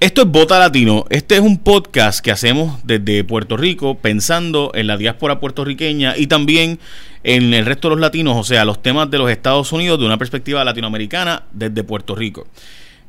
Esto es Bota Latino. Este es un podcast que hacemos desde Puerto Rico pensando en la diáspora puertorriqueña y también en el resto de los latinos, o sea, los temas de los Estados Unidos de una perspectiva latinoamericana desde Puerto Rico.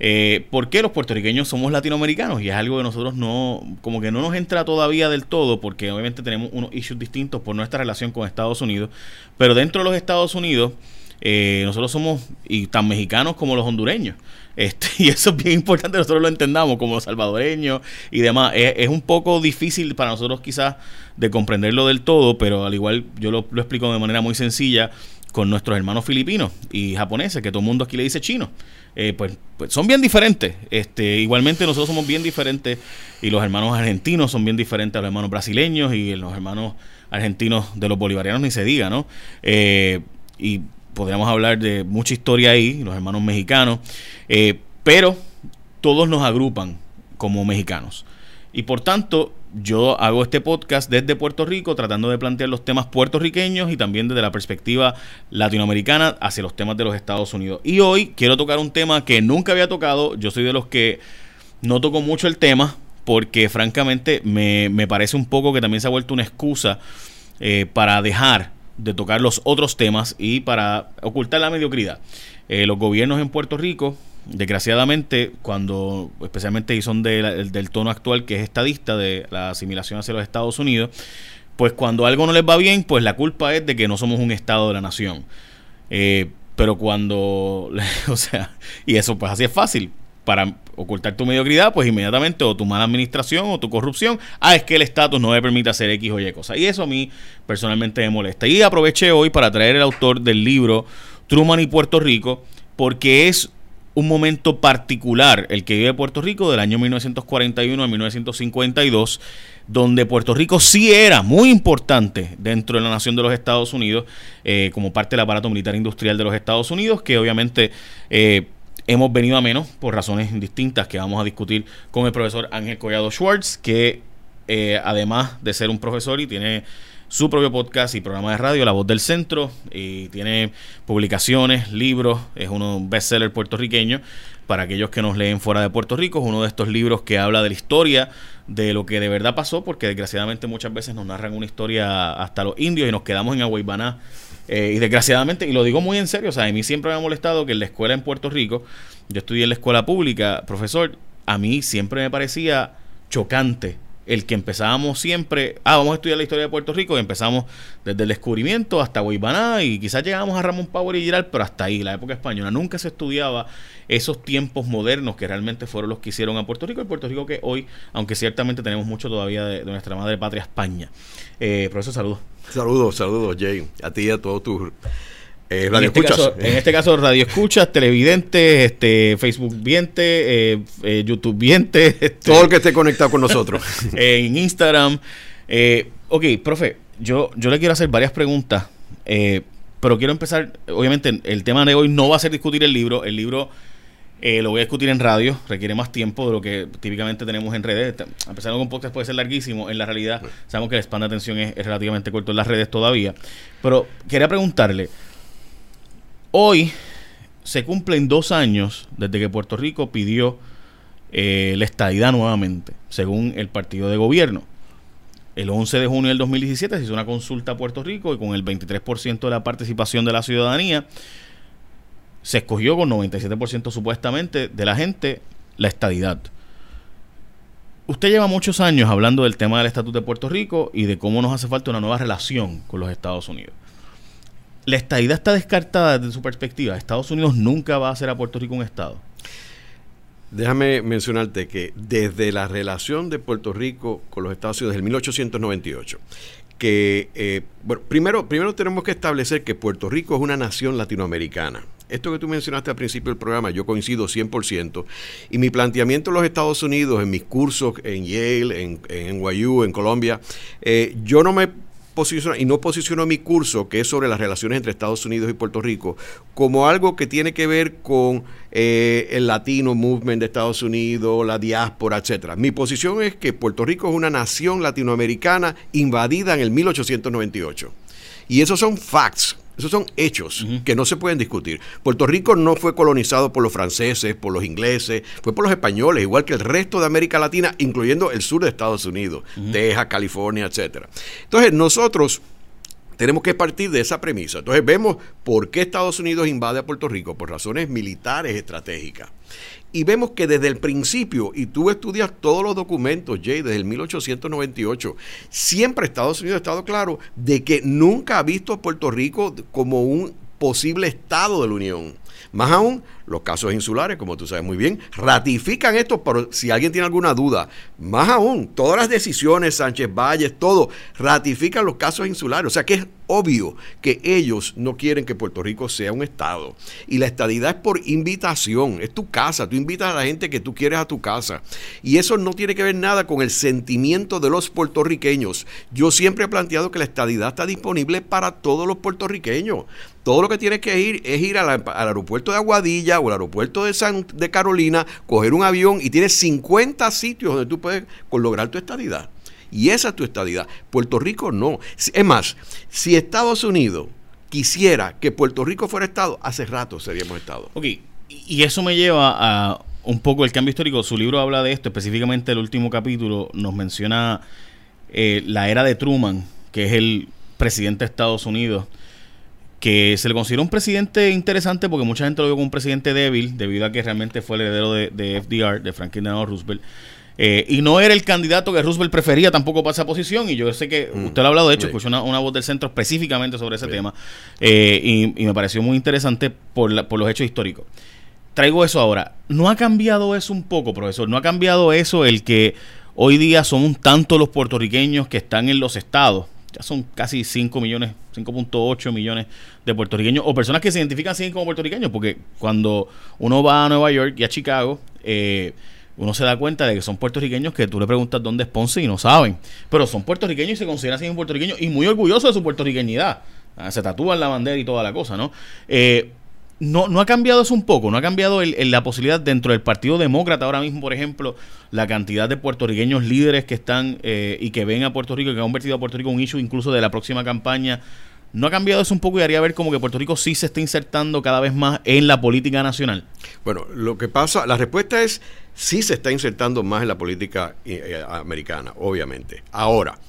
Eh, ¿Por qué los puertorriqueños somos latinoamericanos? Y es algo que nosotros no, como que no nos entra todavía del todo, porque obviamente tenemos unos issues distintos por nuestra relación con Estados Unidos. Pero dentro de los Estados Unidos, eh, nosotros somos y tan mexicanos como los hondureños. Este, y eso es bien importante nosotros lo entendamos como salvadoreños y demás. Es, un poco difícil para nosotros quizás de comprenderlo del todo, pero al igual yo lo, explico de manera muy sencilla con nuestros hermanos filipinos y japoneses, que todo el mundo aquí le dice chino. Eh, pues, pues, son bien diferentes. Este, igualmente nosotros somos bien diferentes y los hermanos argentinos son bien diferentes a los hermanos brasileños y los hermanos argentinos de los bolivarianos ni se diga, ¿no? Eh, y podríamos hablar de mucha historia ahí, los hermanos mexicanos, eh, pero todos nos agrupan como mexicanos. Y por tanto, yo hago este podcast desde Puerto Rico tratando de plantear los temas puertorriqueños y también desde la perspectiva latinoamericana hacia los temas de los Estados Unidos. Y hoy quiero tocar un tema que nunca había tocado. Yo soy de los que no toco mucho el tema porque francamente me, parece un poco que también se ha vuelto una excusa eh, para dejar de tocar los otros temas y para ocultar la mediocridad. Eh, los gobiernos en Puerto Rico, desgraciadamente, cuando especialmente y son del tono actual que es estadista de la asimilación hacia los Estados Unidos, pues cuando algo no les va bien, pues la culpa es de que no somos un Estado de la nación. Eh, pero cuando, o sea, y eso pues así es fácil, para ocultar tu mediocridad, pues inmediatamente o tu mala administración o tu corrupción, ah, es que el estatus no me permite hacer X o Y cosas. Y eso a mí personalmente me molesta. Y aproveché hoy para traer el autor del libro Truman y Puerto Rico, porque es un momento particular el que vive Puerto Rico del año 1941 a 1952, donde Puerto Rico sí era muy importante dentro de la nación de los Estados Unidos, eh, como parte del aparato militar industrial de los Estados Unidos, que obviamente... Eh, hemos venido a menos por razones distintas que vamos a discutir con el profesor Ángel Collado Schwartz, que eh, además de ser un profesor y tiene su propio podcast y programa de radio, La Voz del Centro, y tiene publicaciones, libros, es un bestseller puertorriqueño. Para aquellos que nos leen fuera de Puerto Rico, es uno de estos libros que habla de la historia, de lo que de verdad pasó, porque desgraciadamente muchas veces nos narran una historia hasta los indios y nos quedamos en Aguaybaná eh, y desgraciadamente, y lo digo muy en serio, o sea, a mí siempre me ha molestado que en la escuela en Puerto Rico, yo estudié en la escuela pública, profesor, a mí siempre me parecía chocante el que empezábamos siempre, ah, vamos a estudiar la historia de Puerto Rico, y empezamos desde el descubrimiento hasta Guaybaná, y quizás llegamos a Ramón Power y Giral, pero hasta ahí, la época española, nunca se estudiaba esos tiempos modernos que realmente fueron los que hicieron a Puerto Rico, el Puerto Rico que hoy, aunque ciertamente tenemos mucho todavía de, nuestra madre patria España. Eh, profesor, saludos. Saludos, saludos, Jay, a ti y a todos tus eh, radio en, este caso, en este caso, radio escuchas, televidentes, este, Facebook viente, eh, eh, YouTube viente. Este, Todo el que esté conectado con nosotros. en Instagram. ok, profe, yo, yo le quiero hacer varias preguntas, pero quiero empezar, obviamente el tema de hoy no va a ser discutir el libro, el libro lo voy a discutir en radio, requiere más tiempo de lo que típicamente tenemos en redes. A pesar de que un podcast puede ser larguísimo, en la realidad sabemos que el span de atención es relativamente corto en las redes todavía. Pero quería preguntarle, Hoy se cumplen dos años desde que Puerto Rico pidió eh, la estadidad nuevamente, según el partido de gobierno. El 11 de junio del 2017 se hizo una consulta a Puerto Rico y con el 23% de la participación de la ciudadanía se escogió con 97% supuestamente de la gente la estadidad. Usted lleva muchos años hablando del tema del estatus de Puerto Rico y de cómo nos hace falta una nueva relación con los Estados Unidos la estadidad está descartada desde su perspectiva. Estados Unidos nunca va a hacer a Puerto Rico un Estado. Déjame mencionarte que desde la relación de Puerto Rico con los Estados Unidos, desde el 1898, que, eh, bueno, primero, primero tenemos que establecer que Puerto Rico es una nación latinoamericana. Esto que tú mencionaste al principio del programa, yo coincido 100%. Y mi planteamiento en los Estados Unidos, en mis cursos en Yale, en, en NYU, en Colombia, eh, yo no me y no posiciono mi curso, que es sobre las relaciones entre Estados Unidos y Puerto Rico, como algo que tiene que ver con eh, el latino movement de Estados Unidos, la diáspora, etcétera. Mi posición es que Puerto Rico es una nación latinoamericana invadida en el 1898. Y esos son facts Esos son hechos que no se pueden discutir. Puerto Rico no fue colonizado por los franceses, por los ingleses, fue por los españoles, igual que el resto de América Latina, incluyendo el sur de Estados Unidos, Texas, California, etcétera. Entonces, nosotros tenemos que partir de esa premisa. Entonces vemos por qué Estados Unidos invade a Puerto Rico, por razones militares estratégicas. Y vemos que desde el principio, y tú estudias todos los documentos, Jay, desde el 1898, siempre Estados Unidos ha estado claro de que nunca ha visto a Puerto Rico como un posible Estado de la Unión. Más aún, los casos insulares, como tú sabes muy bien, ratifican esto, pero si alguien tiene alguna duda, más aún, todas las decisiones, Sánchez Valles, todo, ratifican los casos insulares. O sea que es obvio que ellos no quieren que Puerto Rico sea un Estado. Y la estadidad es por invitación, es tu casa, tú invitas a la gente que tú quieres a tu casa. Y eso no tiene que ver nada con el sentimiento de los puertorriqueños. Yo siempre he planteado que la estadidad está disponible para todos los puertorriqueños. Todo lo que tienes que ir es ir al aeropuerto de Aguadilla o al aeropuerto de, San, de Carolina, coger un avión y tienes 50 sitios donde tú puedes lograr tu estadidad. Y esa es tu estadidad. Puerto Rico no. Es más, si Estados Unidos quisiera que Puerto Rico fuera Estado, hace rato seríamos Estado. Ok, y eso me lleva a un poco el cambio histórico. Su libro habla de esto, específicamente el último capítulo nos menciona eh, la era de Truman, que es el presidente de Estados Unidos que se le considera un presidente interesante porque mucha gente lo vio como un presidente débil debido a que realmente fue el heredero de, de FDR, de Franklin Delano Roosevelt. Eh, y no era el candidato que Roosevelt prefería tampoco para esa posición. Y yo sé que mm. usted lo ha hablado, de hecho, escuché una, voz del centro específicamente sobre ese tema. Eh, y, me pareció muy interesante por, por los hechos históricos. Traigo eso ahora. ¿No ha cambiado eso un poco, profesor? ¿No ha cambiado eso el que hoy día son un tanto los puertorriqueños que están en los estados? ya son casi 5 millones, 5.8 millones de puertorriqueños o personas que se identifican así como puertorriqueños, porque cuando uno va a Nueva York y a Chicago, eh, uno se da cuenta de que son puertorriqueños que tú le preguntas dónde es Ponce y no saben, pero son puertorriqueños y se consideran así puertorriqueños y muy orgullosos de su puertorriqueñidad. Ah, se tatúan la bandera y toda la cosa, ¿no? Eh, no, no ha cambiado eso un poco, no ha cambiado la posibilidad dentro del Partido Demócrata ahora mismo, por ejemplo, la cantidad de puertorriqueños líderes que están eh, y que ven a Puerto Rico, que han convertido a Puerto Rico en un issue incluso de la próxima campaña. ¿No ha cambiado eso un poco y haría ver como que Puerto Rico sí se está insertando cada vez más en la política nacional? Bueno, lo que pasa, la respuesta es sí se está insertando más en la política eh, eh, americana, obviamente. Ahora,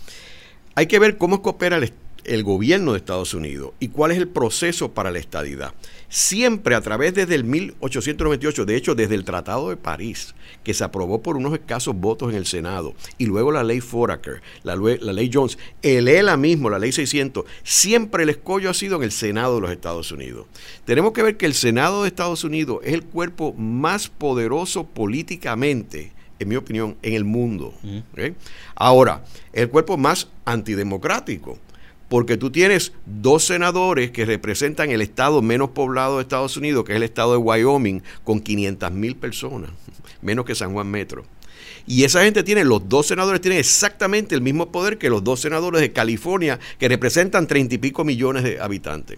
hay que ver cómo coopera el, el gobierno de Estados Unidos y cuál es el proceso para la estadidad siempre a través desde el 1898, de hecho desde el Tratado de París, que se aprobó por unos escasos votos en el Senado, y luego la ley Foraker, la, la ley Jones, el ELA mismo, la ley 600, siempre el escollo ha sido en el Senado de los Estados Unidos. Tenemos que ver que el Senado de Estados Unidos es el cuerpo más poderoso políticamente en mi opinión, en el mundo. Ahora, el cuerpo más antidemocrático porque tú tienes dos senadores que representan el estado menos poblado de Estados Unidos, que es el estado de Wyoming, con 500 mil personas, menos que San Juan Metro. Y esa gente tiene, los dos senadores tienen exactamente el mismo poder que los dos senadores de California, que representan treinta y pico millones de habitantes.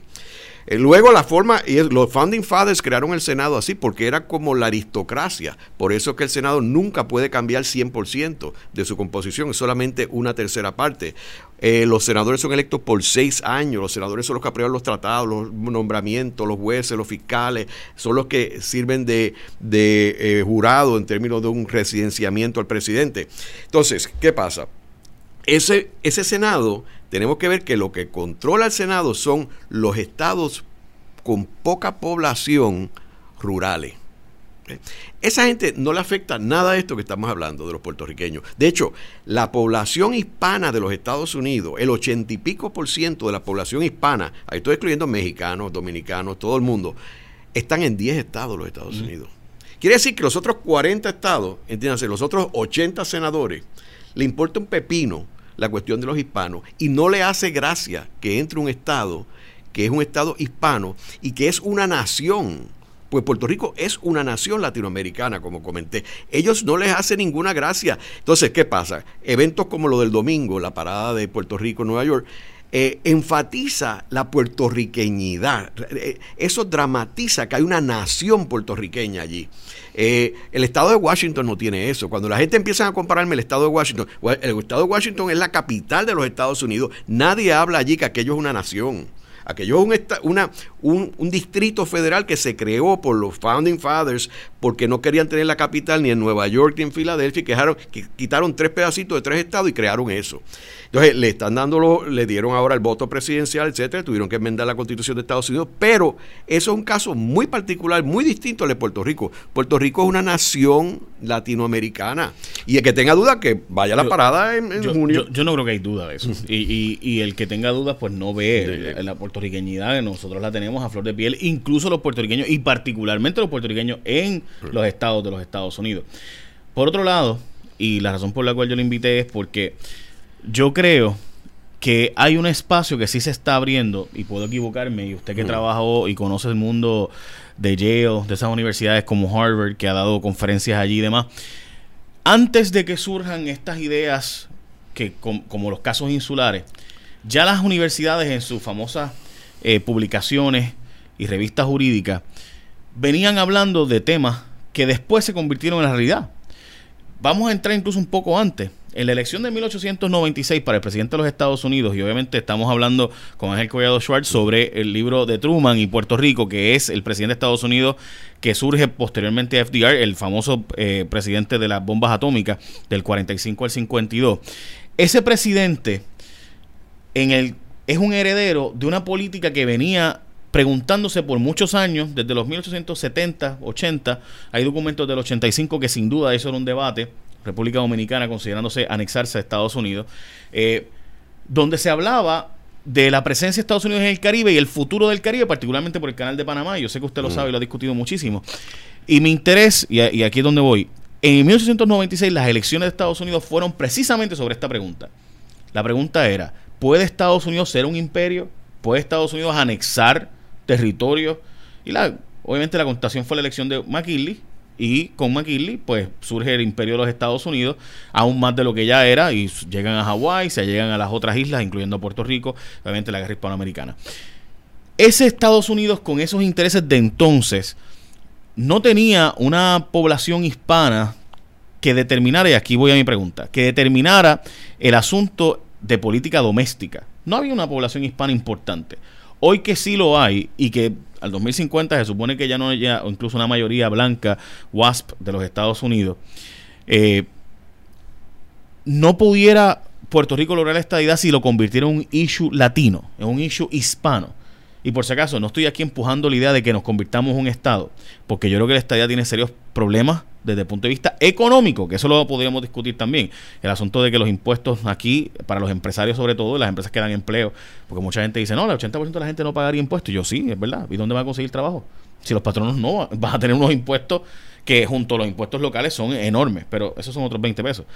Eh, luego la forma, y los Founding Fathers crearon el Senado así porque era como la aristocracia. Por eso que el Senado nunca puede cambiar 100% de su composición, es solamente una tercera parte. Eh, los senadores son electos por seis años, los senadores son los que aprueban los tratados, los nombramientos, los jueces, los fiscales, son los que sirven de, eh, jurado en términos de un residenciamiento al presidente. Entonces, ¿qué pasa? Ese Senado tenemos que ver que lo que controla el Senado son los estados con poca población rurales. Esa gente no le afecta nada a esto que estamos hablando de los puertorriqueños. De hecho, la población hispana de los Estados Unidos, el ochenta y pico por ciento de la población hispana, ahí estoy excluyendo mexicanos, dominicanos, todo el mundo, están en 10 estados los Estados Unidos. Quiere decir que los otros 40 estados, entiéndanse, los otros 80 senadores, le importa un pepino la cuestión de los hispanos y no le hace gracia que entre un Estado que es un Estado hispano y que es una nación. Pues Puerto Rico es una nación latinoamericana, como comenté. Ellos no les hace ninguna gracia. Entonces, ¿qué pasa? Eventos como lo del domingo, la parada de Puerto Rico, Nueva York, eh, enfatiza la puertorriqueñidad. Eh, eso dramatiza que hay una nación puertorriqueña allí. Eh, el estado de Washington no tiene eso. Cuando la gente empieza a compararme el estado de Washington, el estado de Washington es la capital de los Estados Unidos. Nadie habla allí que aquello es una nación. Aquello es un, una, un, distrito federal que se creó por los Founding Fathers porque no querían tener la capital ni en Nueva York ni en Filadelfia y quitaron tres pedacitos de tres estados y crearon eso. Entonces, le están dando, le dieron ahora el voto presidencial, etcétera, tuvieron que enmendar la constitución de Estados Unidos, pero eso es un caso muy particular, muy distinto al de Puerto Rico. Puerto Rico es una nación latinoamericana. Y el que tenga duda, que vaya a la parada en, junio. Yo, no creo que hay duda de eso. y, y, el que tenga dudas, pues no ve la, puertorriqueñidad, nosotros la tenemos a flor de piel, incluso los puertorriqueños, y particularmente los puertorriqueños en los estados de los Estados Unidos. Por otro lado, y la razón por la cual yo le invité es porque yo creo que hay un espacio que sí se está abriendo, y puedo equivocarme, y usted que trabajó y conoce el mundo de Yale, de esas universidades como Harvard, que ha dado conferencias allí y demás, antes de que surjan estas ideas, que como los casos insulares, ya las universidades en sus famosas eh, publicaciones y revistas jurídicas venían hablando de temas que después se convirtieron en la realidad. Vamos a entrar incluso un poco antes. En la elección de 1896 para el presidente de los Estados Unidos, y obviamente estamos hablando con Ángel Collado Schwartz sobre el libro de Truman y Puerto Rico, que es el presidente de Estados Unidos que surge posteriormente a FDR, el famoso eh, presidente de las bombas atómicas del 45 al 52. Ese presidente es un heredero de una política que venía preguntándose por muchos años, desde los 1870, 80, hay documentos del 85 que sin duda eso era un debate, República Dominicana considerándose anexarse a Estados Unidos, eh, donde se hablaba de la presencia de Estados Unidos en el Caribe y el futuro del Caribe, particularmente por el canal de Panamá. Yo sé que usted lo mm. sabe y lo ha discutido muchísimo. Y mi interés, y, y aquí es donde voy, en 1896 las elecciones de Estados Unidos fueron precisamente sobre esta pregunta. La pregunta era, ¿puede Estados Unidos ser un imperio? ¿Puede Estados Unidos anexar territorio? Y la, obviamente la contestación fue la elección de McKinley, y con McKinley, pues surge el imperio de los Estados Unidos, aún más de lo que ya era, y llegan a Hawái, se llegan a las otras islas, incluyendo Puerto Rico, obviamente la guerra hispanoamericana. Ese Estados Unidos con esos intereses de entonces no tenía una población hispana que determinara, y aquí voy a mi pregunta, que determinara el asunto de política doméstica. No había una población hispana importante. Hoy que sí lo hay y que al 2050 se supone que ya no haya, incluso una mayoría blanca, WASP de los Estados Unidos, eh, no pudiera Puerto Rico lograr esta idea si lo convirtiera en un issue latino, en un issue hispano. Y por si acaso, no estoy aquí empujando la idea de que nos convirtamos en un Estado, porque yo creo que la estadía tiene serios problemas desde el punto de vista económico, que eso lo podríamos discutir también. El asunto de que los impuestos aquí, para los empresarios sobre todo, las empresas que dan empleo, porque mucha gente dice, no, el 80% de la gente no pagaría impuestos. yo sí, es verdad. ¿Y dónde va a conseguir trabajo? Si los patronos no, van a tener unos impuestos que junto a los impuestos locales son enormes, pero esos son otros 20 pesos.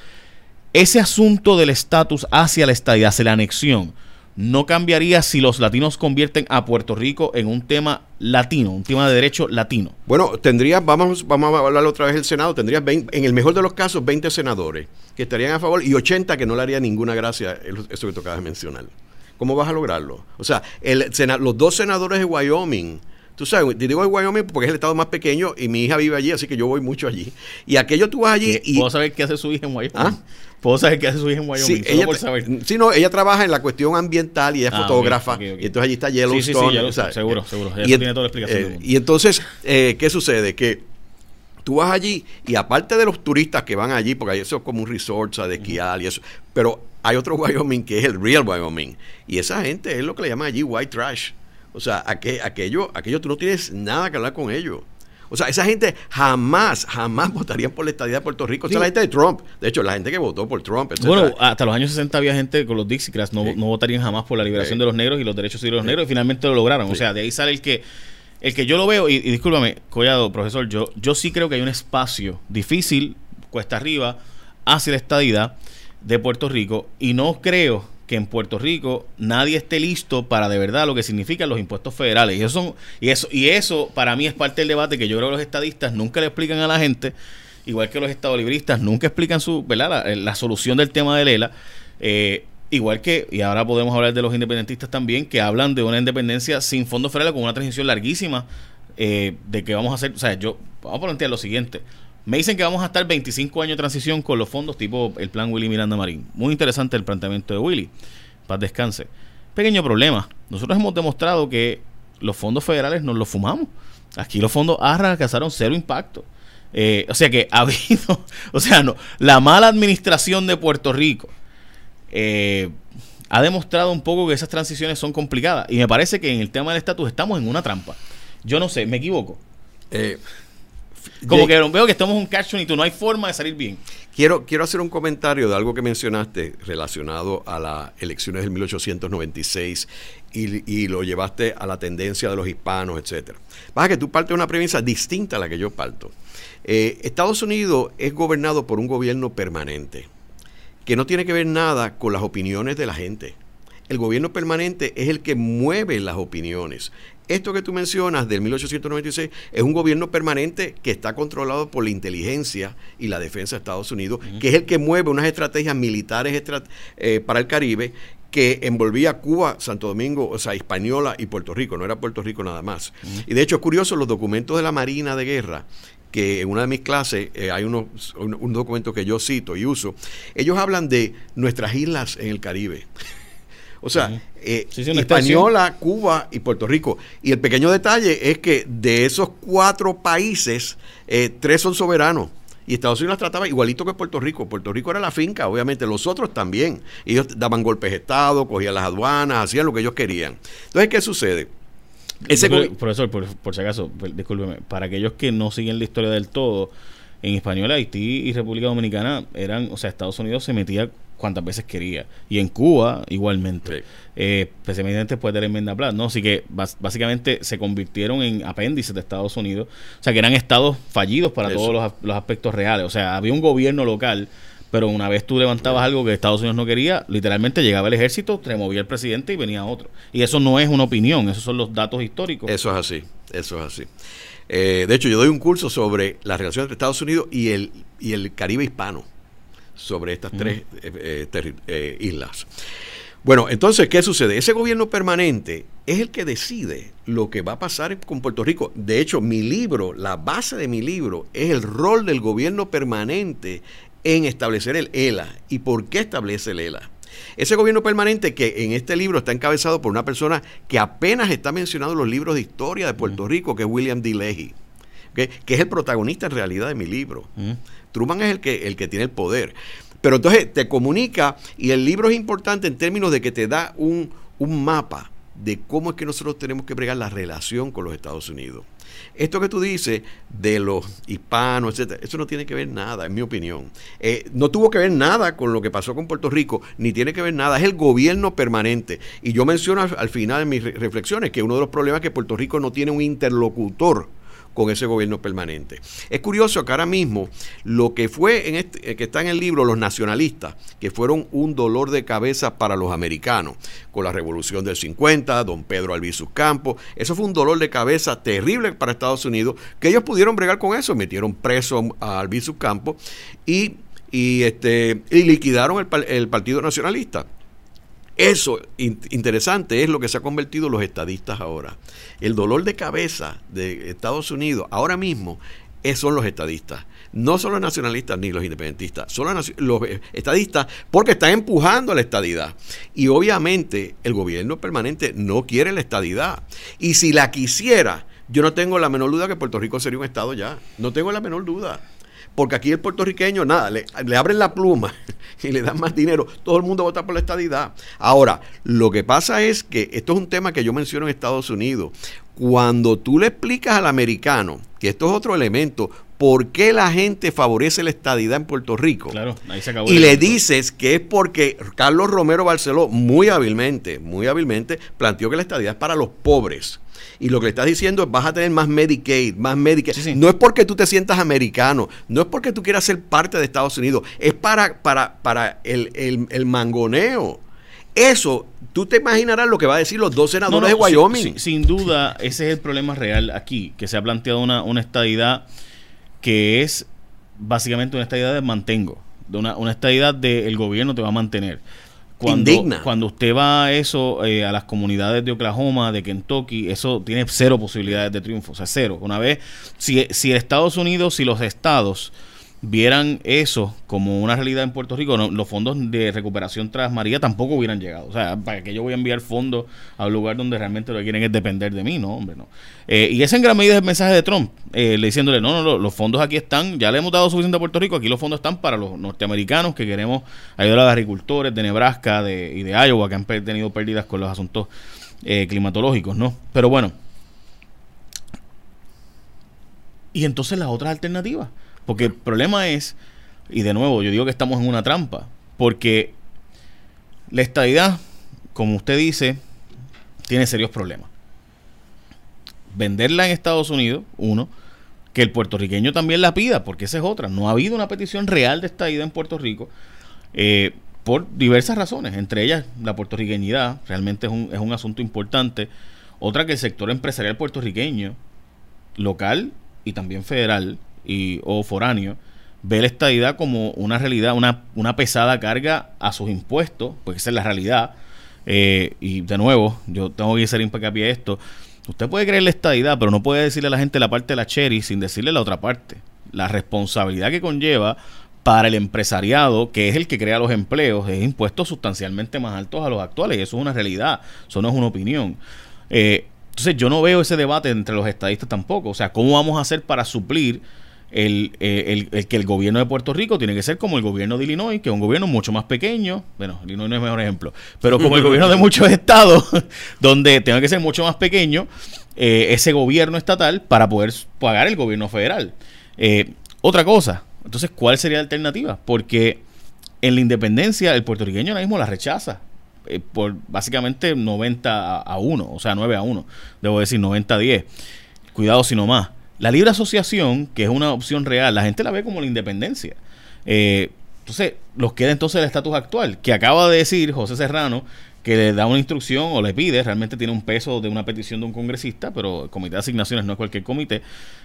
Ese asunto del estatus hacia la estadía, hacia la anexión, no cambiaría si los latinos convierten a Puerto Rico en un tema latino, un tema de derecho latino. Bueno, tendría, vamos, vamos a hablar otra vez del Senado, tendría en el mejor de los casos 20 senadores que estarían a favor y 80 que no le haría ninguna gracia eso que tocabas mencionar. ¿Cómo vas a lograrlo? O sea, el, los dos senadores de Wyoming, tú sabes, te digo de Wyoming porque es el estado más pequeño y mi hija vive allí, así que yo voy mucho allí. Y aquello tú vas allí y... ¿Puedo saber qué hace su hija en Wyoming? ¿Ah? Puedo saber qué hace su hija en Wyoming. Sí, ella, por saber. sí, no, ella trabaja en la cuestión ambiental y es ah, fotógrafa. Y entonces allí está Yellowstone. Sí, sí, Yellowstone seguro, seguro. Ella y, tiene toda la explicación. Eh, y entonces, eh, ¿qué sucede? Que tú vas allí y aparte de los turistas que van allí, porque eso es como un resort de esquiar y eso, pero hay otro Wyoming que es el real Wyoming. Y esa gente es lo que le llaman allí white trash. O sea, aquello, aquello tú no tienes nada que hablar con ellos. O sea, esa gente jamás, jamás votarían por la estadía de Puerto Rico. Esa es la gente de Trump. De hecho, la gente que votó por Trump. Bueno, hasta los años 60 había gente con los Dixiecrats, no, no votarían jamás por la liberación de los negros y los derechos civiles de los negros y finalmente lo lograron. O sea, de ahí sale el que el que yo lo veo, y, y, discúlpame, Collado, profesor, yo, yo sí creo que hay un espacio difícil, cuesta arriba, hacia la estadidad de Puerto Rico, y no creo que en Puerto Rico nadie esté listo para de verdad lo que significan los impuestos federales. Y eso, son, y eso, y eso para mí es parte del debate que yo creo que los estadistas nunca le explican a la gente, igual que los estadolibristas nunca explican su, ¿verdad? La, solución del tema de Lela. Eh, igual que, y ahora podemos hablar de los independentistas también, que hablan de una independencia sin fondos federales, con una transición larguísima, eh, de que vamos a hacer, o sea, yo, vamos a plantear lo siguiente, me dicen que vamos a estar 25 años de transición con los fondos tipo el plan Willy Miranda Marín. Muy interesante el planteamiento de Willy. Paz descanse. Pequeño problema. Nosotros hemos demostrado que los fondos federales nos los fumamos. Aquí los fondos alcanzaron cero impacto. Eh, o sea que ha habido, o sea, no, la mala administración de Puerto Rico eh, ha demostrado un poco que esas transiciones son complicadas. Y me parece que en el tema del estatus estamos en una trampa. Yo no sé, me equivoco. Eh, Como que veo que estamos en un catch tú no hay forma de salir bien. Quiero, quiero hacer un comentario de algo que mencionaste relacionado a las elecciones del 1896 y, y lo llevaste a la tendencia de los hispanos, etcétera. Pasa que tú partes de una premisa distinta a la que yo parto. Eh, Estados Unidos es gobernado por un gobierno permanente, que no tiene que ver nada con las opiniones de la gente. El gobierno permanente es el que mueve las opiniones. Esto que tú mencionas del 1896 es un gobierno permanente que está controlado por la inteligencia y la defensa de Estados Unidos, que es el que mueve unas estrategias militares eh, para el Caribe que envolvía Cuba, Santo Domingo, o sea, Española y Puerto Rico, no era Puerto Rico nada más. Y de hecho es curioso, los documentos de la Marina de Guerra, que en una de mis clases eh, hay unos, un, documento que yo cito y uso, ellos hablan de nuestras islas en el Caribe. O sea, eh, Española, Cuba y Puerto Rico. Y el pequeño detalle es que de esos cuatro países, eh, tres son soberanos. Y Estados Unidos las trataba igualito que Puerto Rico. Puerto Rico era la finca, obviamente, los otros también. Ellos daban golpes de Estado, cogían las aduanas, hacían lo que ellos querían. Entonces, ¿qué sucede? Ese profesor, por, por, si acaso, discúlpeme, para aquellos que no siguen la historia del todo, en español Haití y República Dominicana eran, o sea, Estados Unidos se metía cuantas veces quería. Y en Cuba igualmente. Eh, especialmente después de la enmienda Platt, ¿no? Así que básicamente se convirtieron en apéndices de Estados Unidos. O sea, que eran estados fallidos para todos los, aspectos reales. O sea, había un gobierno local pero una vez tú levantabas algo que Estados Unidos no quería, literalmente llegaba el ejército, removía el presidente y venía otro. Y eso no es una opinión, esos son los datos históricos. Eso es así, eso es así. Eh, de hecho, yo doy un curso sobre la relación entre Estados Unidos y el, y el Caribe hispano sobre estas tres eh, eh, islas. Bueno, entonces, ¿qué sucede? Ese gobierno permanente es el que decide lo que va a pasar con Puerto Rico. De hecho, mi libro, la base de mi libro, es el rol del gobierno permanente en establecer el ELA. ¿Y por qué establece el ELA? Ese gobierno permanente que en este libro está encabezado por una persona que apenas está mencionado en los libros de historia de Puerto Rico, que es William D. Leahy, que es el protagonista en realidad de mi libro. Truman es el que, el que tiene el poder. Pero entonces te comunica y el libro es importante en términos de que te da un, un mapa de cómo es que nosotros tenemos que bregar la relación con los Estados Unidos. Esto que tú dices de los hispanos, etcétera, eso no tiene que ver nada, en mi opinión. Eh, no tuvo que ver nada con lo que pasó con Puerto Rico, ni tiene que ver nada, es el gobierno permanente. Y yo menciono al, al final de mis reflexiones que uno de los problemas es que Puerto Rico no tiene un interlocutor con ese gobierno permanente. Es curioso que ahora mismo lo que fue en este, que está en el libro los nacionalistas, que fueron un dolor de cabeza para los americanos, con la revolución del 50, don Pedro Albizus Campos, eso fue un dolor de cabeza terrible para Estados Unidos, que ellos pudieron bregar con eso, metieron preso a Albizus Campos y, y, este, y liquidaron el Partido Nacionalista. Eso interesante es lo que se ha convertido los estadistas ahora. El dolor de cabeza de Estados Unidos ahora mismo son los estadistas. No son los nacionalistas ni los independentistas, son los, los estadistas porque están empujando a la estadidad. Y obviamente el gobierno permanente no quiere la estadidad. Y si la quisiera, yo no tengo la menor duda que Puerto Rico sería un estado ya. No tengo la menor duda porque aquí el puertorriqueño, nada, le, abren la pluma y le dan más dinero, todo el mundo vota por la estadidad. Ahora, lo que pasa es que esto es un tema que yo menciono en Estados Unidos. Cuando tú le explicas al americano que esto es otro elemento, ¿por qué la gente favorece la estadidad en Puerto Rico? Claro, ahí se acabó y le dices que es porque Carlos Romero Barceló muy hábilmente, muy hábilmente planteó que la estadidad es para los pobres y lo que le estás diciendo es vas a tener más Medicaid, más Medicaid. No es porque tú te sientas americano, no es porque tú quieras ser parte de Estados Unidos, es para, para, para el, el, mangoneo. Eso, tú te imaginarás lo que va a decir los dos senadores de Wyoming. Sin, duda, ese es el problema real aquí, que se ha planteado una, una estadidad que es básicamente una estadidad de mantengo, de una, una estadidad del gobierno te va a mantener. Cuando, cuando usted va a eso, eh, a las comunidades de Oklahoma, de Kentucky, eso tiene cero posibilidades de triunfo, o sea, cero. Una vez, si, si Estados Unidos, si los estados vieran eso como una realidad en Puerto Rico, los fondos de recuperación tras María tampoco hubieran llegado. O sea, ¿para que yo voy a enviar fondos a un lugar donde realmente lo que quieren es depender de mí? No, hombre, no. Eh, y ese en gran medida es el mensaje de Trump, eh, le diciéndole, no, no, los fondos aquí están, ya le hemos dado suficiente a Puerto Rico, aquí los fondos están para los norteamericanos que queremos ayudar a los agricultores de Nebraska de, y de Iowa que han tenido pérdidas con los asuntos eh, climatológicos, ¿no? Pero bueno. Y entonces las otras alternativas. Porque el problema es, y de nuevo, yo digo que estamos en una trampa, porque la estadidad, como usted dice, tiene serios problemas. Venderla en Estados Unidos, uno, que el puertorriqueño también la pida, porque esa es otra. No ha habido una petición real de estadidad en Puerto Rico. Eh, por diversas razones, entre ellas la puertorriqueñidad, realmente es un, es un asunto importante. Otra que el sector empresarial puertorriqueño, local y también federal, y, o foráneo ve la estadidad como una realidad, una, una pesada carga a sus impuestos, porque esa es la realidad. Eh, y de nuevo, yo tengo que hacer hincapié a esto. Usted puede creer la estadidad, pero no puede decirle a la gente la parte de la cherry sin decirle la otra parte. La responsabilidad que conlleva para el empresariado, que es el que crea los empleos, es impuestos sustancialmente más altos a los actuales. Y eso es una realidad, eso no es una opinión. Eh, entonces yo no veo ese debate entre los estadistas tampoco. O sea, ¿cómo vamos a hacer para suplir el, el, el, que el gobierno de Puerto Rico tiene que ser como el gobierno de Illinois, que es un gobierno mucho más pequeño. Bueno, Illinois no es el mejor ejemplo, pero como el gobierno de muchos estados, donde tenga que ser mucho más pequeño eh, ese gobierno estatal para poder pagar el gobierno federal. Eh, otra cosa, entonces, ¿cuál sería la alternativa? Porque en la independencia el puertorriqueño ahora mismo la rechaza. Eh, por básicamente 90 a 1, o sea, 9 a 1, debo decir 90 a 10. Cuidado si no más. La libre asociación, que es una opción real, la gente la ve como la independencia. Eh, entonces, los queda entonces el estatus actual, que acaba de decir José Serrano, que le da una instrucción o le pide, realmente tiene un peso de una petición de un congresista, pero el comité de asignaciones no es cualquier comité,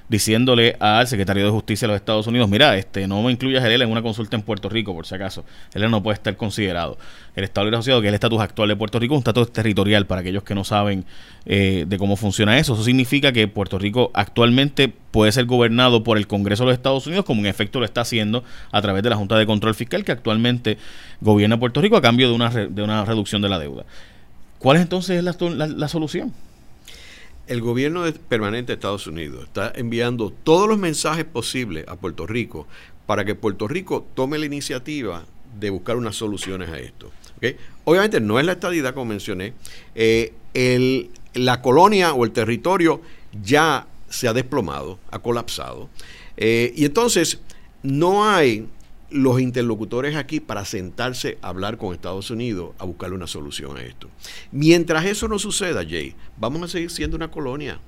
diciéndole al secretario de Justicia de los Estados Unidos, mira, este no me incluyas él en una consulta en Puerto Rico, por si acaso. Él no puede estar considerado. El Estado Libre Asociado, que es el estatus actual de Puerto Rico, un estatus territorial para aquellos que no saben eh, de cómo funciona eso. Eso significa que Puerto Rico actualmente puede ser gobernado por el Congreso de los Estados Unidos, como en efecto lo está haciendo a través de la Junta de Control Fiscal, que actualmente gobierna Puerto Rico a cambio de una, de una reducción de la deuda. ¿Cuál es entonces la, la solución? el gobierno permanente de Estados Unidos está enviando todos los mensajes posibles a Puerto Rico para que Puerto Rico tome la iniciativa de buscar unas soluciones a esto. Obviamente no es la estadidad como mencioné. Eh, la colonia o el territorio ya se ha desplomado, ha colapsado. Eh, y entonces no hay los interlocutores aquí para sentarse a hablar con Estados Unidos a buscarle una solución a esto. Mientras eso no suceda, Jay, vamos a seguir siendo una colonia.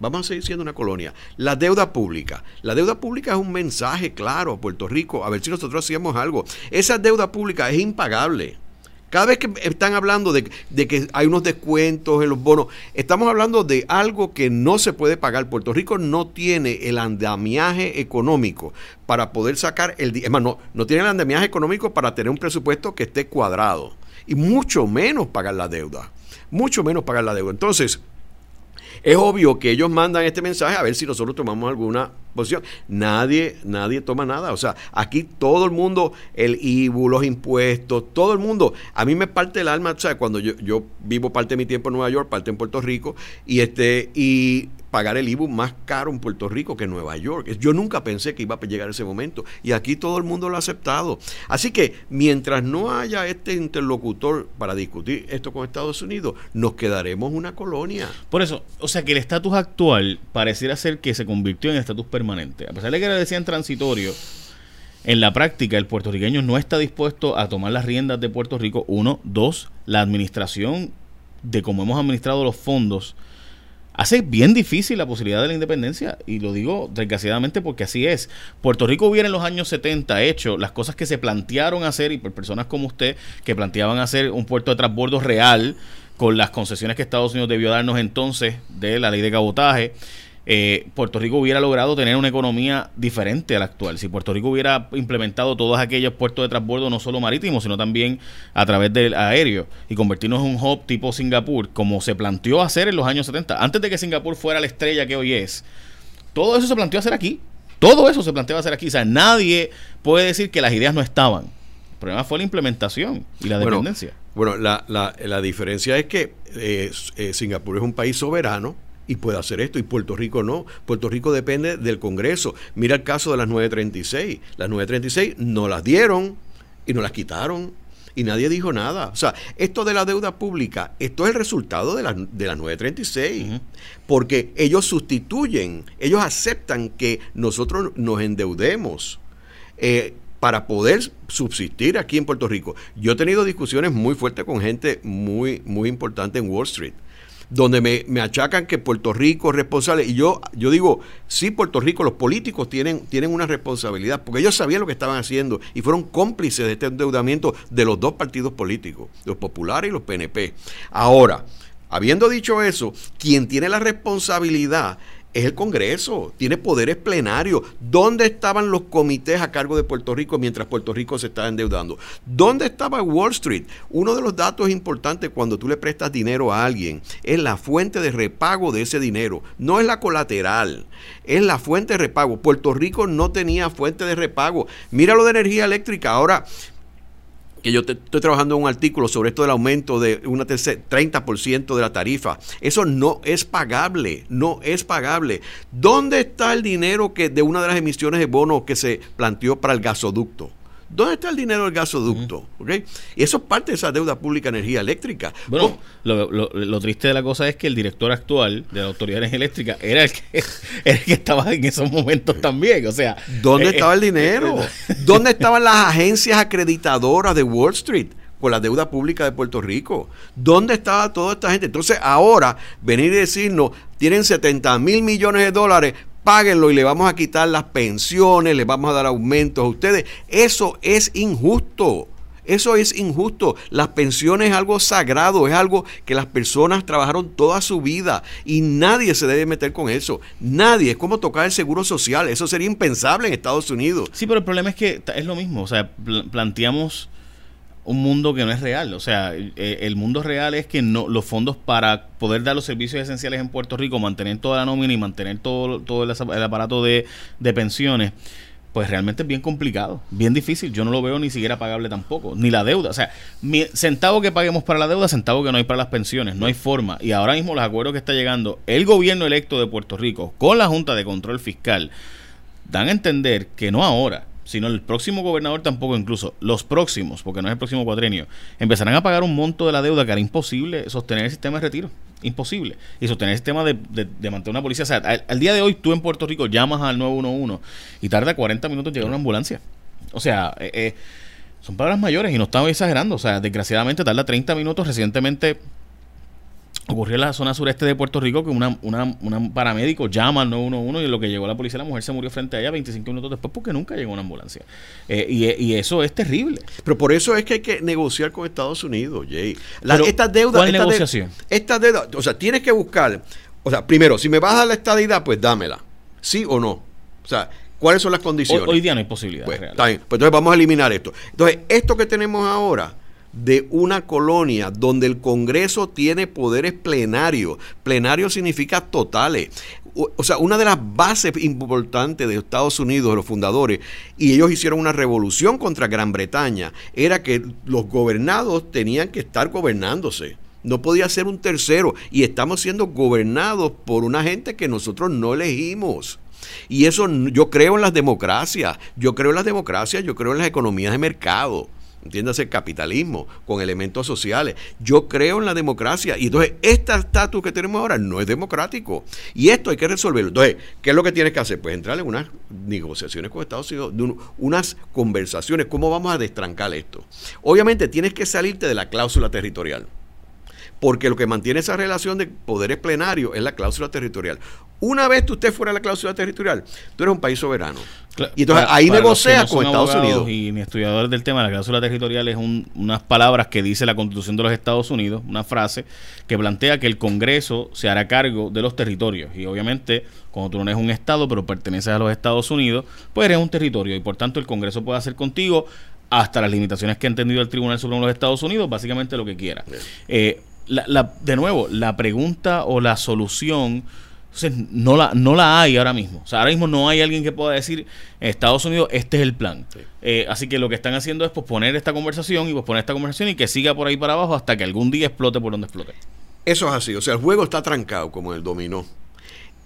Vamos a seguir siendo una colonia. La deuda pública. La deuda pública es un mensaje claro a Puerto Rico, a ver si nosotros hacíamos algo. Esa deuda pública es impagable. Cada vez que están hablando de, que hay unos descuentos en los bonos, estamos hablando de algo que no se puede pagar. Puerto Rico no tiene el andamiaje económico para poder sacar el... Es más, no, no tiene el andamiaje económico para tener un presupuesto que esté cuadrado. Y mucho menos pagar la deuda. Mucho menos pagar la deuda. Entonces, es obvio que ellos mandan este mensaje a ver si nosotros tomamos alguna posición. Nadie, nadie toma nada. O sea, aquí todo el mundo, el IBU, los impuestos, todo el mundo. A mí me parte el alma, o sea, cuando yo, yo vivo parte de mi tiempo en Nueva York, parte en Puerto Rico, y este, y pagar el IBU más caro en Puerto Rico que en Nueva York. Yo nunca pensé que iba a llegar ese momento y aquí todo el mundo lo ha aceptado. Así que mientras no haya este interlocutor para discutir esto con Estados Unidos, nos quedaremos una colonia. Por eso, o sea que el estatus actual pareciera ser que se convirtió en estatus permanente. A pesar de que le decían transitorio, en la práctica el puertorriqueño no está dispuesto a tomar las riendas de Puerto Rico. Uno, dos, la administración de cómo hemos administrado los fondos hace bien difícil la posibilidad de la independencia y lo digo desgraciadamente porque así es. Puerto Rico hubiera en los años 70 hecho las cosas que se plantearon hacer y por personas como usted que planteaban hacer un puerto de transbordo real con las concesiones que Estados Unidos debió darnos entonces de la ley de cabotaje eh, Puerto Rico hubiera logrado tener una economía diferente a la actual. Si Puerto Rico hubiera implementado todos aquellos puertos de transbordo, no solo marítimos, sino también a través del aéreo, y convertirnos en un hub tipo Singapur, como se planteó hacer en los años 70, antes de que Singapur fuera la estrella que hoy es, todo eso se planteó hacer aquí. Todo eso se planteaba hacer aquí. O sea, nadie puede decir que las ideas no estaban. El problema fue la implementación y la dependencia. Bueno, la, la, la, diferencia es que eh, eh, Singapur es un país soberano y puede hacer esto y Puerto Rico no. Puerto Rico depende del Congreso. Mira el caso de las 936. Las 936 no las dieron y no las quitaron y nadie dijo nada. O sea, esto de la deuda pública, esto es el resultado de la, de la 936, porque ellos sustituyen, ellos aceptan que nosotros nos endeudemos. Eh, para poder subsistir aquí en Puerto Rico. Yo he tenido discusiones muy fuertes con gente muy, muy importante en Wall Street donde me, achacan que Puerto Rico es responsable. Y yo, yo digo, sí, Puerto Rico, los políticos tienen, tienen una responsabilidad, porque ellos sabían lo que estaban haciendo y fueron cómplices de este endeudamiento de los dos partidos políticos, los populares y los PNP. Ahora, habiendo dicho eso, quien tiene la responsabilidad es el Congreso, tiene poderes plenarios. ¿Dónde estaban los comités a cargo de Puerto Rico mientras Puerto Rico se estaba endeudando? ¿Dónde estaba Wall Street? Uno de los datos importantes cuando tú le prestas dinero a alguien es la fuente de repago de ese dinero, no es la colateral, es la fuente de repago. Puerto Rico no tenía fuente de repago. Mira lo de energía eléctrica. Ahora, que yo estoy trabajando en un artículo sobre esto del aumento de una 30% de la tarifa. Eso no es pagable, no es pagable. ¿Dónde está el dinero que de una de las emisiones de bonos que se planteó para el gasoducto? ¿Dónde está el dinero del gasoducto? Y eso es parte de esa deuda pública de energía eléctrica. Bueno, lo, triste de la cosa es que el director actual de la Autoridad de Energía Eléctrica era el que, el que estaba en esos momentos también. O sea, ¿dónde eh, estaba el eh, dinero? Eh, ¿Dónde estaban las agencias acreditadoras de Wall Street? con la deuda pública de Puerto Rico. ¿Dónde estaba toda esta gente? Entonces ahora venir y decirnos, tienen 70 mil millones de dólares páguenlo y le vamos a quitar las pensiones, le vamos a dar aumentos a ustedes. Eso es injusto. Eso es injusto. Las pensiones es algo sagrado, es algo que las personas trabajaron toda su vida y nadie se debe meter con eso. Nadie. Es como tocar el seguro social. Eso sería impensable en Estados Unidos. Sí, pero el problema es que es lo mismo. O sea, planteamos un mundo que no es real. O sea, eh, el mundo real es que no los fondos para poder dar los servicios esenciales en Puerto Rico, mantener toda la nómina y mantener todo, todo el, aparato de, pensiones, pues realmente es bien complicado, bien difícil. Yo no lo veo ni siquiera pagable tampoco, ni la deuda. O sea, centavo que paguemos para la deuda, centavo que no hay para las pensiones, no hay forma. Y ahora mismo los acuerdos que está llegando el gobierno electo de Puerto Rico con la Junta de Control Fiscal dan a entender que no ahora, sino el próximo gobernador tampoco, incluso los próximos, porque no es el próximo cuatrenio, empezarán a pagar un monto de la deuda que hará imposible sostener el sistema de retiro. Imposible. Y sostener el sistema de, mantener una policía. O sea, al, día de hoy tú en Puerto Rico llamas al 911 y tarda 40 minutos llegar una ambulancia. O sea, eh, eh, son palabras mayores y no estamos exagerando. O sea, desgraciadamente tarda 30 minutos. Recientemente Ocurrió en la zona sureste de Puerto Rico que una, una, una paramédico llama al 911 y lo que llegó a la policía, la mujer se murió frente a ella 25 minutos después porque nunca llegó una ambulancia. Eh, y, eso es terrible. Pero por eso es que hay que negociar con Estados Unidos, Jay. La, esta deuda, ¿Cuál negociación? esta deuda, o sea, tienes que buscar, o sea, primero, si me vas a la estadidad, pues dámela. ¿Sí o no? O sea, ¿cuáles son las condiciones? Hoy, día no hay posibilidad. Pues, pues entonces vamos a eliminar esto. Entonces, esto que tenemos ahora de una colonia donde el Congreso tiene poderes plenarios. Plenario significa totales. O, sea, una de las bases importantes de Estados Unidos, de los fundadores, y ellos hicieron una revolución contra Gran Bretaña, era que los gobernados tenían que estar gobernándose. No podía ser un tercero. Y estamos siendo gobernados por una gente que nosotros no elegimos. Y eso yo creo en las democracias. Yo creo en las democracias, yo creo en las economías de mercado entiéndase capitalismo, con elementos sociales. Yo creo en la democracia y entonces este estatus que tenemos ahora no es democrático y esto hay que resolverlo. Entonces, ¿qué es lo que tienes que hacer? Pues entrar en unas negociaciones con Estados Unidos, unas conversaciones, ¿cómo vamos a destrancar esto? Obviamente tienes que salirte de la cláusula territorial porque lo que mantiene esa relación de poderes plenarios es la cláusula territorial. Una vez tú estés fuera de la cláusula territorial, tú eres un país soberano. y entonces ahí negocias con Estados Unidos. Y ni estudiadores del tema, la cláusula territorial es unas palabras que dice la Constitución de los Estados Unidos, una frase que plantea que el Congreso se hará cargo de los territorios. Y obviamente, cuando tú no eres un Estado, pero perteneces a los Estados Unidos, pues eres un territorio. Y por tanto, el Congreso puede hacer contigo hasta las limitaciones que ha entendido el Tribunal Supremo de los Estados Unidos, básicamente lo que quiera. Eh, la, de nuevo, la pregunta o la solución Entonces, no la, no la hay ahora mismo. O sea, ahora mismo no hay alguien que pueda decir, en Estados Unidos, este es el plan. Eh, así que lo que están haciendo es posponer esta conversación y posponer esta conversación y que siga por ahí para abajo hasta que algún día explote por donde explote. Eso es así. O sea, el juego está trancado como el dominó.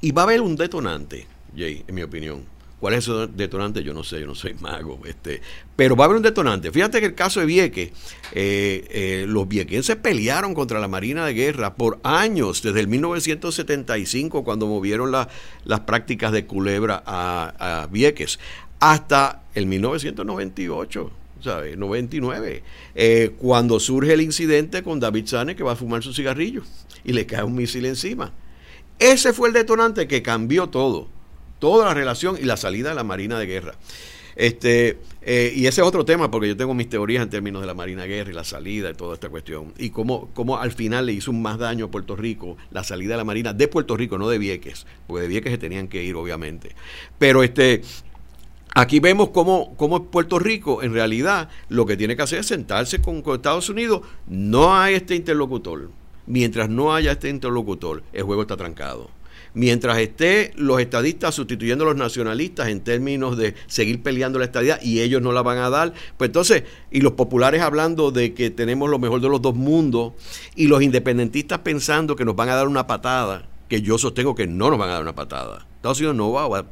Y va a haber un detonante, Jay, en mi opinión. ¿Cuál es ese detonante? Yo no sé, yo no soy mago. Este, pero va a haber un detonante. Fíjate que el caso de Vieques, eh, eh, los viequenses pelearon contra la Marina de Guerra por años, desde el 1975, cuando movieron las prácticas de culebra a, Vieques, hasta el 1998. ¿sabes? 99, eh, cuando surge el incidente con David Sane que va a fumar su cigarrillo y le cae un misil encima. Ese fue el detonante que cambió todo toda la relación y la salida de la Marina de Guerra. Este, eh, y ese es otro tema, porque yo tengo mis teorías en términos de la Marina de Guerra y la salida y toda esta cuestión. Y cómo, cómo al final le hizo más daño a Puerto Rico la salida de la Marina de Puerto Rico, no de Vieques, porque de Vieques se tenían que ir, obviamente. Pero este, aquí vemos cómo, cómo Puerto Rico, en realidad, lo que tiene que hacer es sentarse con, con Estados Unidos. No hay este interlocutor. Mientras no haya este interlocutor, el juego está trancado mientras esté los estadistas sustituyendo a los nacionalistas en términos de seguir peleando la estadidad y ellos no la van a dar, pues entonces, y los populares hablando de que tenemos lo mejor de los dos mundos y los independentistas pensando que nos van a dar una patada, que yo sostengo que no nos van a dar una patada. Estados Unidos no va, o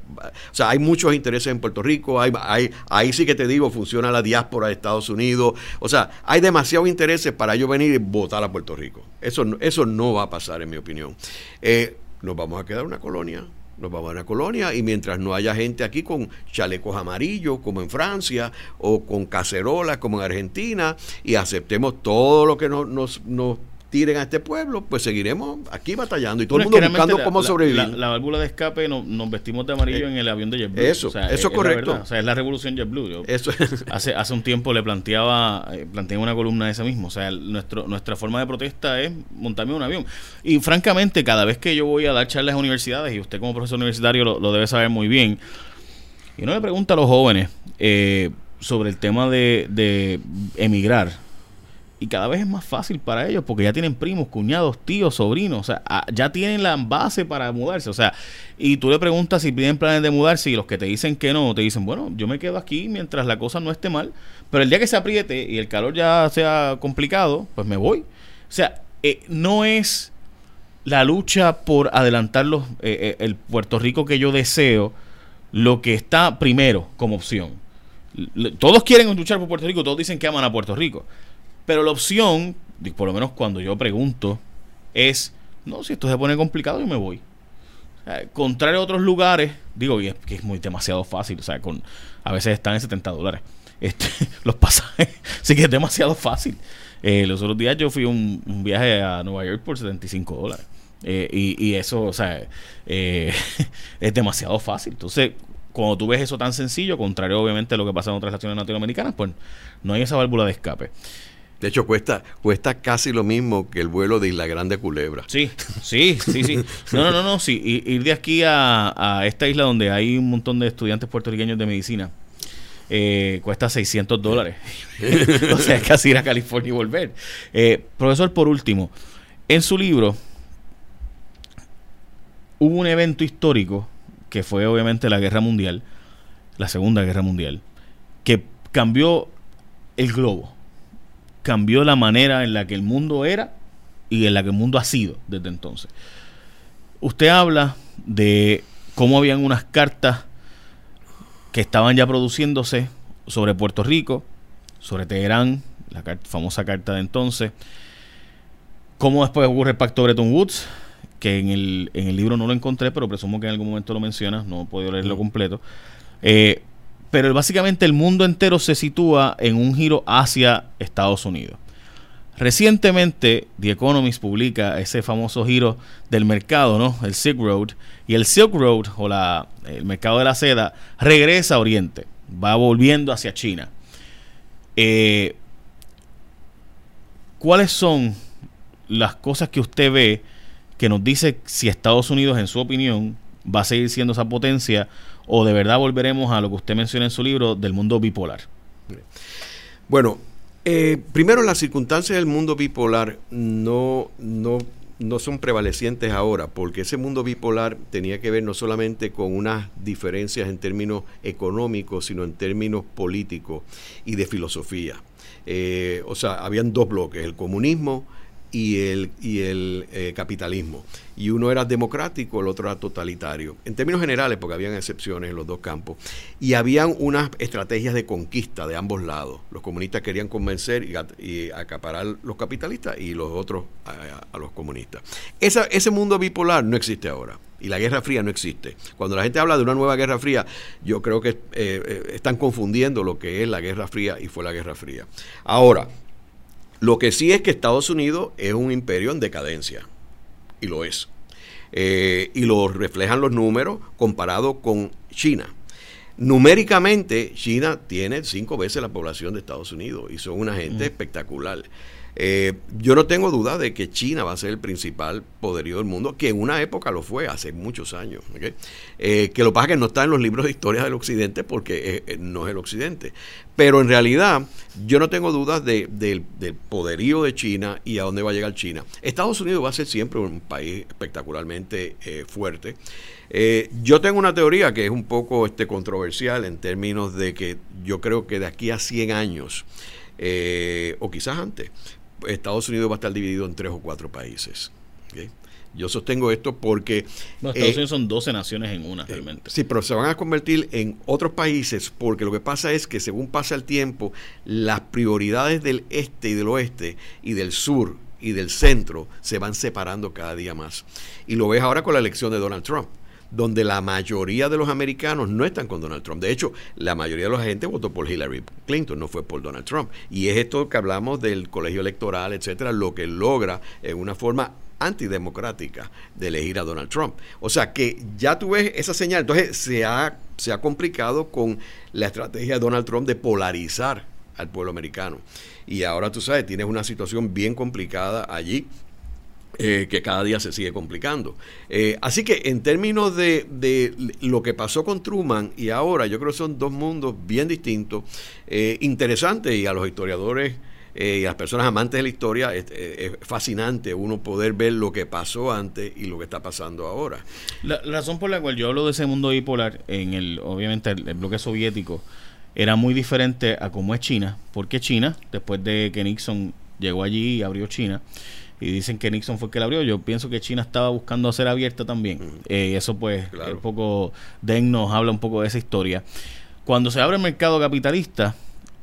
sea, hay muchos intereses en Puerto Rico, hay, hay, ahí sí que te digo, funciona la diáspora de Estados Unidos, o sea, hay demasiados intereses para yo venir y votar a Puerto Rico. Eso, eso no va a pasar, en mi opinión. Eh, nos vamos a quedar una colonia. Nos vamos a una colonia y mientras no haya gente aquí con chalecos amarillos como en Francia o con cacerolas como en Argentina y aceptemos todo lo que nos, nos, nos tiren a este pueblo, pues seguiremos aquí batallando y todo el mundo buscando cómo sobrevivir. La, válvula de escape nos vestimos de amarillo eh, en el avión de JetBlue. Eso, eso es, correcto. o sea, es la revolución JetBlue. eso hace, hace un tiempo le planteaba, eh, planteé una columna de esa mismo. O sea, nuestro, nuestra forma de protesta es montarme un avión. Y francamente, cada vez que yo voy a dar charlas a universidades, y usted como profesor universitario lo, debe saber muy bien, y uno le pregunta a los jóvenes eh, sobre el tema de, de emigrar y cada vez es más fácil para ellos porque ya tienen primos, cuñados, tíos, sobrinos, o sea, ya tienen la base para mudarse, o sea, y tú le preguntas si tienen planes de mudarse y los que te dicen que no, te dicen, bueno, yo me quedo aquí mientras la cosa no esté mal, pero el día que se apriete y el calor ya sea complicado, pues me voy. O sea, eh, no es la lucha por adelantar los, eh, eh, el Puerto Rico que yo deseo lo que está primero como opción. Todos quieren luchar por Puerto Rico, todos dicen que aman a Puerto Rico. Pero la opción, por lo menos cuando yo pregunto, es, no, si esto se pone complicado, yo me voy. contrario a otros lugares, digo, y es que es muy demasiado fácil, o sea, con, a veces están en 70 dólares este, los pasajes, así que es demasiado fácil. Eh, los otros días yo fui un, un viaje a Nueva York por 75 dólares. Eh, y, y, eso, o sea, eh, es demasiado fácil. Entonces, cuando tú ves eso tan sencillo, contrario obviamente a lo que pasa en otras naciones latinoamericanas, pues no hay esa válvula de escape. De hecho, cuesta, cuesta casi lo mismo que el vuelo de Isla Grande Culebra. Sí, sí, sí, sí. No, no, no, no sí. Ir de aquí a, esta isla donde hay un montón de estudiantes puertorriqueños de medicina eh, cuesta 600 dólares. o sea, es casi ir a California y volver. Eh, profesor, por último, en su libro hubo un evento histórico que fue obviamente la Guerra Mundial, la Segunda Guerra Mundial, que cambió el globo cambió la manera en la que el mundo era y en la que el mundo ha sido desde entonces. Usted habla de cómo habían unas cartas que estaban ya produciéndose sobre Puerto Rico, sobre Teherán, la famosa carta de entonces, cómo después ocurre el pacto Bretton Woods, que en el, en el libro no lo encontré, pero presumo que en algún momento lo mencionas, no he podido leerlo completo. Eh, pero básicamente el mundo entero se sitúa en un giro hacia Estados Unidos. Recientemente, The Economist publica ese famoso giro del mercado, ¿no? El Silk Road. Y el Silk Road, o la, el mercado de la seda, regresa a Oriente. Va volviendo hacia China. Eh, ¿Cuáles son las cosas que usted ve que nos dice si Estados Unidos, en su opinión, va a seguir siendo esa potencia o de verdad volveremos a lo que usted menciona en su libro del mundo bipolar? Bueno, eh, primero las circunstancias del mundo bipolar no, no no son prevalecientes ahora, porque ese mundo bipolar tenía que ver no solamente con unas diferencias en términos económicos, sino en términos políticos y de filosofía. Eh, o sea, habían dos bloques, el comunismo y el, y el eh, capitalismo. Y uno era democrático, el otro era totalitario. En términos generales, porque habían excepciones en los dos campos. Y habían unas estrategias de conquista de ambos lados. Los comunistas querían convencer y, acaparar los capitalistas y los otros a, los comunistas. Esa, ese mundo bipolar no existe ahora. Y la Guerra Fría no existe. Cuando la gente habla de una nueva Guerra Fría, yo creo que eh, eh, están confundiendo lo que es la Guerra Fría y fue la Guerra Fría. Ahora, lo que sí es que Estados Unidos es un imperio en decadencia, y lo es. Eh, y lo reflejan los números comparado con China. Numéricamente, China tiene cinco veces la población de Estados Unidos y son una gente mm. espectacular. Eh, yo no tengo duda de que China va a ser el principal poderío del mundo, que en una época lo fue, hace muchos años. Eh, que lo pasa que no está en los libros de historia del Occidente porque eh, no es el Occidente. Pero en realidad yo no tengo dudas del poderío de China y a dónde va a llegar China. Estados Unidos va a ser siempre un país espectacularmente fuerte. yo tengo una teoría que es un poco este, controversial en términos de que yo creo que de aquí a 100 años, o quizás antes, Estados Unidos va a estar dividido en tres o cuatro países. Yo sostengo esto porque... Estados eh, Unidos son 12 naciones en una, eh, realmente. sí, pero se van a convertir en otros países porque lo que pasa es que según pasa el tiempo, las prioridades del este y del oeste y del sur y del centro se van separando cada día más. Y lo ves ahora con la elección de Donald Trump donde la mayoría de los americanos no están con Donald Trump. De hecho, la mayoría de la gente votó por Hillary Clinton, no fue por Donald Trump. Y es esto que hablamos del colegio electoral, etcétera, lo que logra en una forma antidemocrática de elegir a Donald Trump. O sea que ya tú ves esa señal. Entonces se ha, se ha complicado con la estrategia de Donald Trump de polarizar al pueblo americano. Y ahora tú sabes, tienes una situación bien complicada allí eh, que cada día se sigue complicando. Eh, así que en términos de, lo que pasó con Truman y ahora, yo creo que son dos mundos bien distintos, eh, interesantes y a los historiadores y a las personas amantes de la historia es, fascinante uno poder ver lo que pasó antes y lo que está pasando ahora. La, razón por la cual yo hablo de ese mundo bipolar, en el obviamente el, bloque soviético, era muy diferente a cómo es China, porque China, después de que Nixon llegó allí y abrió China, y dicen que Nixon fue el que la abrió. Yo pienso que China estaba buscando hacer abierta también. Eh, eso pues un poco, Den nos habla un poco de esa historia. Cuando se abre el mercado capitalista,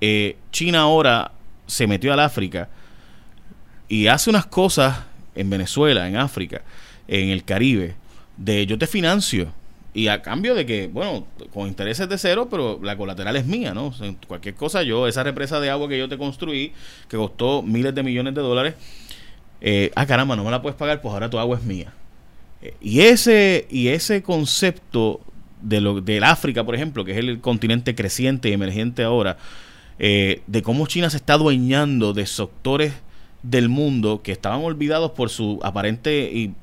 eh, China ahora se metió al África y hace unas cosas en Venezuela, en África, en el Caribe, de yo te financio. Y a cambio de que, bueno, con intereses de cero, pero la colateral es mía, ¿no? cualquier cosa, yo, esa represa de agua que yo te construí, que costó miles de millones de dólares, eh, ah, caramba, no me la puedes pagar, pues ahora tu agua es mía. Eh, y, ese, y ese concepto de lo, del África, por ejemplo, que es el continente creciente y emergente ahora, eh, de cómo China se está adueñando de sectores del mundo que estaban olvidados por su aparente y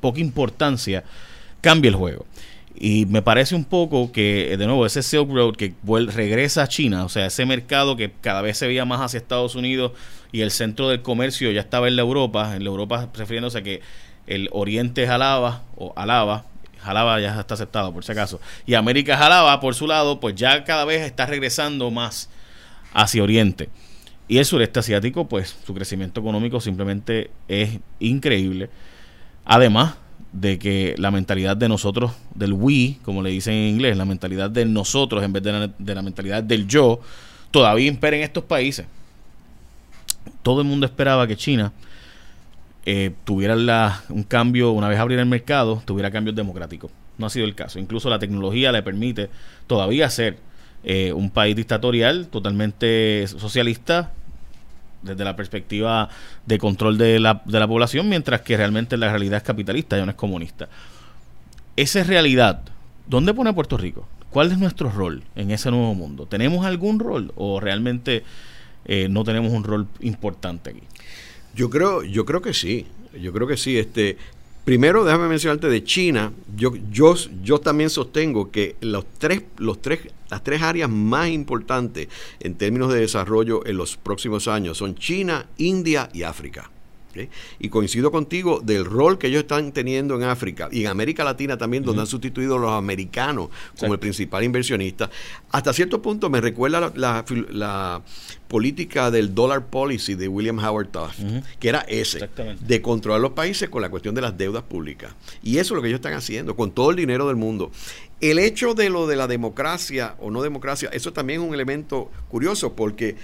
poca importancia, cambia el juego. Y me parece un poco que, de nuevo, ese Silk Road que regresa a China, o sea, ese mercado que cada vez se veía más hacia Estados Unidos y el centro del comercio ya estaba en la Europa, en la Europa refiriéndose a que el Oriente jalaba, o alaba, jalaba ya está aceptado por si acaso, y América jalaba por su lado, pues ya cada vez está regresando más hacia Oriente. Y el sureste asiático, pues su crecimiento económico simplemente es increíble. Además, de que la mentalidad de nosotros, del we, como le dicen en inglés, la mentalidad de nosotros en vez de la, mentalidad del yo, todavía impera en estos países. Todo el mundo esperaba que China eh, tuviera un cambio, una vez abriera el mercado, tuviera cambios democráticos. No ha sido el caso. Incluso la tecnología le permite todavía ser eh, un país dictatorial, totalmente socialista, desde la perspectiva de control de la, de la población, mientras que realmente la realidad es capitalista y no es comunista. Esa es realidad. ¿Dónde pone Puerto Rico? ¿Cuál es nuestro rol en ese nuevo mundo? ¿Tenemos algún rol o realmente eh, no tenemos un rol importante aquí? Yo creo, yo creo que sí. Yo creo que sí. Este, Primero, déjame mencionarte de China. Yo, yo, yo también sostengo que los tres, los tres, las tres áreas más importantes en términos de desarrollo en los próximos años son China, India y África. Y coincido contigo del rol que ellos están teniendo en África y en América Latina también, donde han sustituido a los americanos como el principal inversionista. Hasta cierto punto me recuerda la, política del dollar policy de William Howard Taft, que era ese, de controlar los países con la cuestión de las deudas públicas. Y eso es lo que ellos están haciendo, con todo el dinero del mundo. El hecho de lo de la democracia o no democracia, eso también es un elemento curioso porque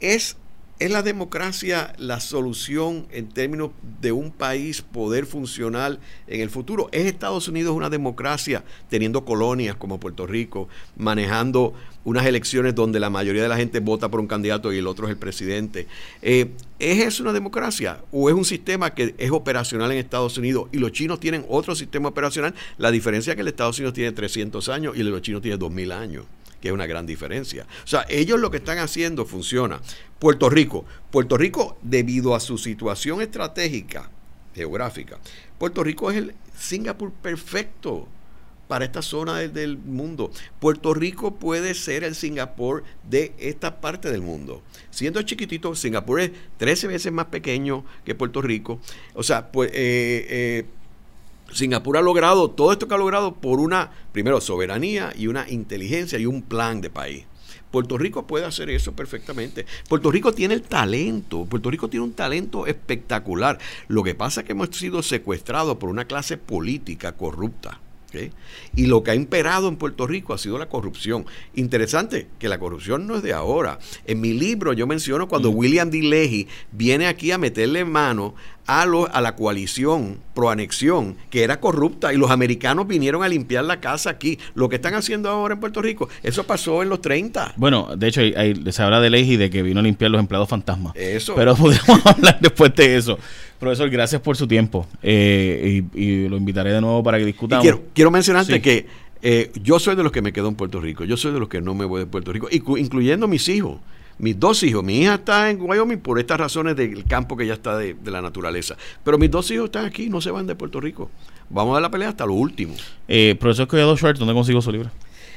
es ¿Es la democracia la solución en términos de un país poder funcionar en el futuro? ¿Es Estados Unidos una democracia teniendo colonias como Puerto Rico, manejando unas elecciones donde la mayoría de la gente vota por un candidato y el otro es el presidente? Eh, ¿Es eso una democracia o es un sistema que es operacional en Estados Unidos y los chinos tienen otro sistema operacional? La diferencia es que el Estados Unidos tiene 300 años y los chinos tiene 2000 años que es una gran diferencia. O sea, ellos lo que están haciendo funciona. Puerto Rico. Puerto Rico, debido a su situación estratégica, geográfica, Puerto Rico es el Singapur perfecto para esta zona del, mundo. Puerto Rico puede ser el Singapur de esta parte del mundo. Siendo chiquitito, Singapur es 13 veces más pequeño que Puerto Rico. O sea, pues, eh, eh, Singapur ha logrado todo esto que ha logrado por una, primero, soberanía y una inteligencia y un plan de país. Puerto Rico puede hacer eso perfectamente. Puerto Rico tiene el talento. Puerto Rico tiene un talento espectacular. Lo que pasa es que hemos sido secuestrados por una clase política corrupta. Y lo que ha imperado en Puerto Rico ha sido la corrupción. Interesante que la corrupción no es de ahora. En mi libro yo menciono cuando mm. William D. Leahy viene aquí a meterle mano a, a la coalición proanexión, que era corrupta, y los americanos vinieron a limpiar la casa aquí. Lo que están haciendo ahora en Puerto Rico, eso pasó en los 30. Bueno, de hecho, se habla de Leahy de que vino a limpiar los empleados fantasmas. Eso. Pero podemos hablar después de eso. Profesor, gracias por su tiempo eh, y, lo invitaré de nuevo para que discutamos. quiero, quiero mencionarte que eh, yo soy de los que me quedo en Puerto Rico, yo soy de los que no me voy de Puerto Rico, incluyendo mis hijos. Mis dos hijos, mi hija está en Wyoming por estas razones del campo que ya está de, la naturaleza. Pero mis dos hijos están aquí, no se van de Puerto Rico. Vamos a dar la pelea hasta lo último. Eh, profesor Collado Schwartz, ¿dónde consigo su libro?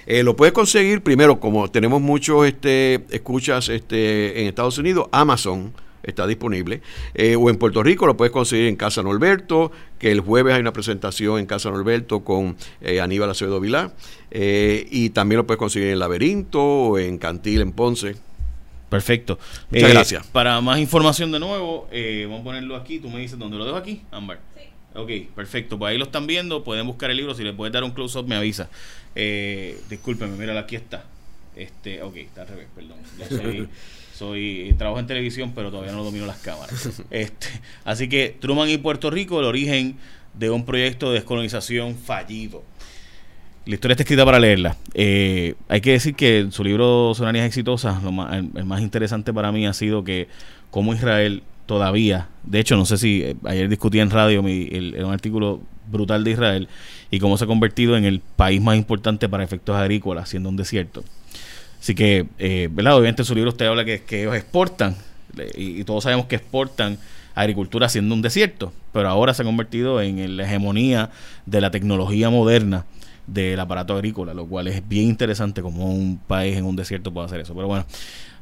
Eh, lo puedes conseguir primero, como tenemos muchos este, escuchas este, en Estados Unidos, Amazon está disponible. Eh, o en Puerto Rico lo puedes conseguir en Casa Norberto, que el jueves hay una presentación en Casa Norberto con eh, Aníbal Acevedo Vilá. Eh, y también lo puedes conseguir en Laberinto o en Cantil, en Ponce. Perfecto. Muchas gracias. Para más información de nuevo, vamos a ponerlo aquí. Tú me dices dónde lo dejo aquí, Ámbar. Sí. Ok, perfecto. Pues ahí lo están viendo. Pueden buscar el libro. Si le puedes dar un close-up, me avisa. Eh, discúlpeme, mira, aquí está. Este, ok, está al revés, perdón. Ya soy soy trabajo en televisión, pero todavía no domino las cámaras. Este, así que Truman y Puerto Rico, el origen de un proyecto de descolonización fallido. La historia está escrita para leerla. Eh, hay que decir que su libro Sonanías Exitosas, lo más, el, más interesante para mí ha sido que como Israel todavía, de hecho no sé si eh, ayer discutí en radio mi, un artículo brutal de Israel y cómo se ha convertido en el país más importante para efectos agrícolas, siendo un desierto. Así que, eh, ¿verdad? Obviamente en su libro usted habla que, que ellos exportan, y, todos sabemos que exportan agricultura siendo un desierto, pero ahora se ha convertido en la hegemonía de la tecnología moderna del aparato agrícola, lo cual es bien interesante como un país en un desierto puede hacer eso. Pero bueno,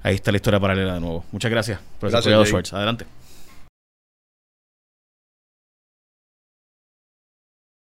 ahí está la historia paralela de nuevo. Muchas gracias, profesor gracias, Schwartz. Adelante.